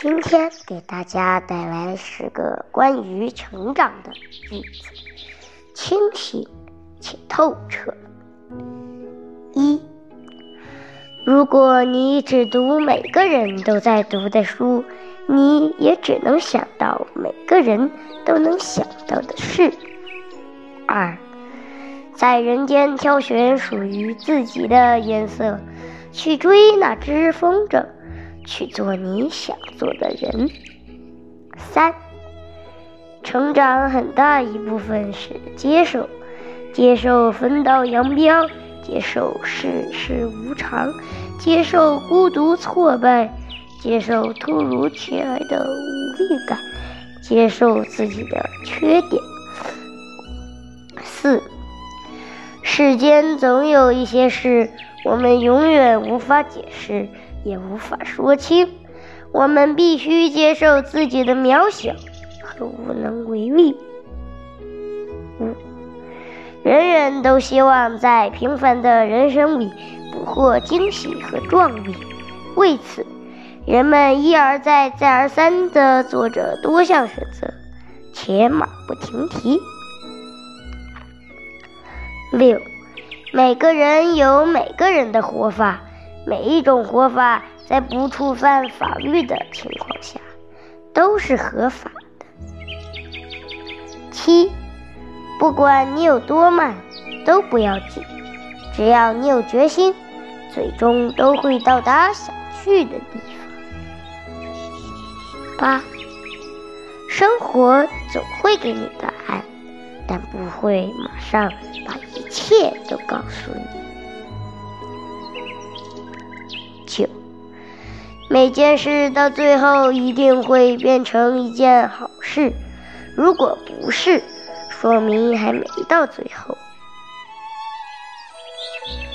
今天给大家带来十个关于成长的句子，清醒且透彻。一，如果你只读每个人都在读的书，你也只能想到每个人都能想到的事。二，在人间挑选属于自己的颜色，去追那只风筝。去做你想做的人。三，成长很大一部分是接受，接受分道扬镳，接受世事无常，接受孤独挫败，接受突如其来的无力感，接受自己的缺点。四，世间总有一些事，我们永远无法解释。也无法说清，我们必须接受自己的渺小和无能为力。五，人人都希望在平凡的人生里捕获惊喜和壮丽，为此，人们一而再、再而三地做着多项选择，且马不停蹄。六，每个人有每个人的活法。每一种活法，在不触犯法律的情况下，都是合法的。七，不管你有多慢，都不要紧，只要你有决心，最终都会到达想去的地方。八，生活总会给你答案，但不会马上把一切都告诉你。每件事到最后一定会变成一件好事，如果不是，说明还没到最后。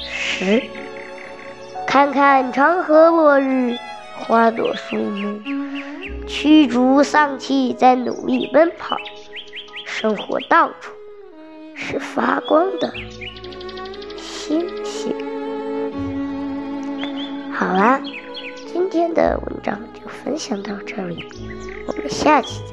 十，看看长河落日，花朵树木，驱逐丧气，在努力奔跑。生活到处是发光的星星。好了。今天的文章就分享到这里，我们下期见。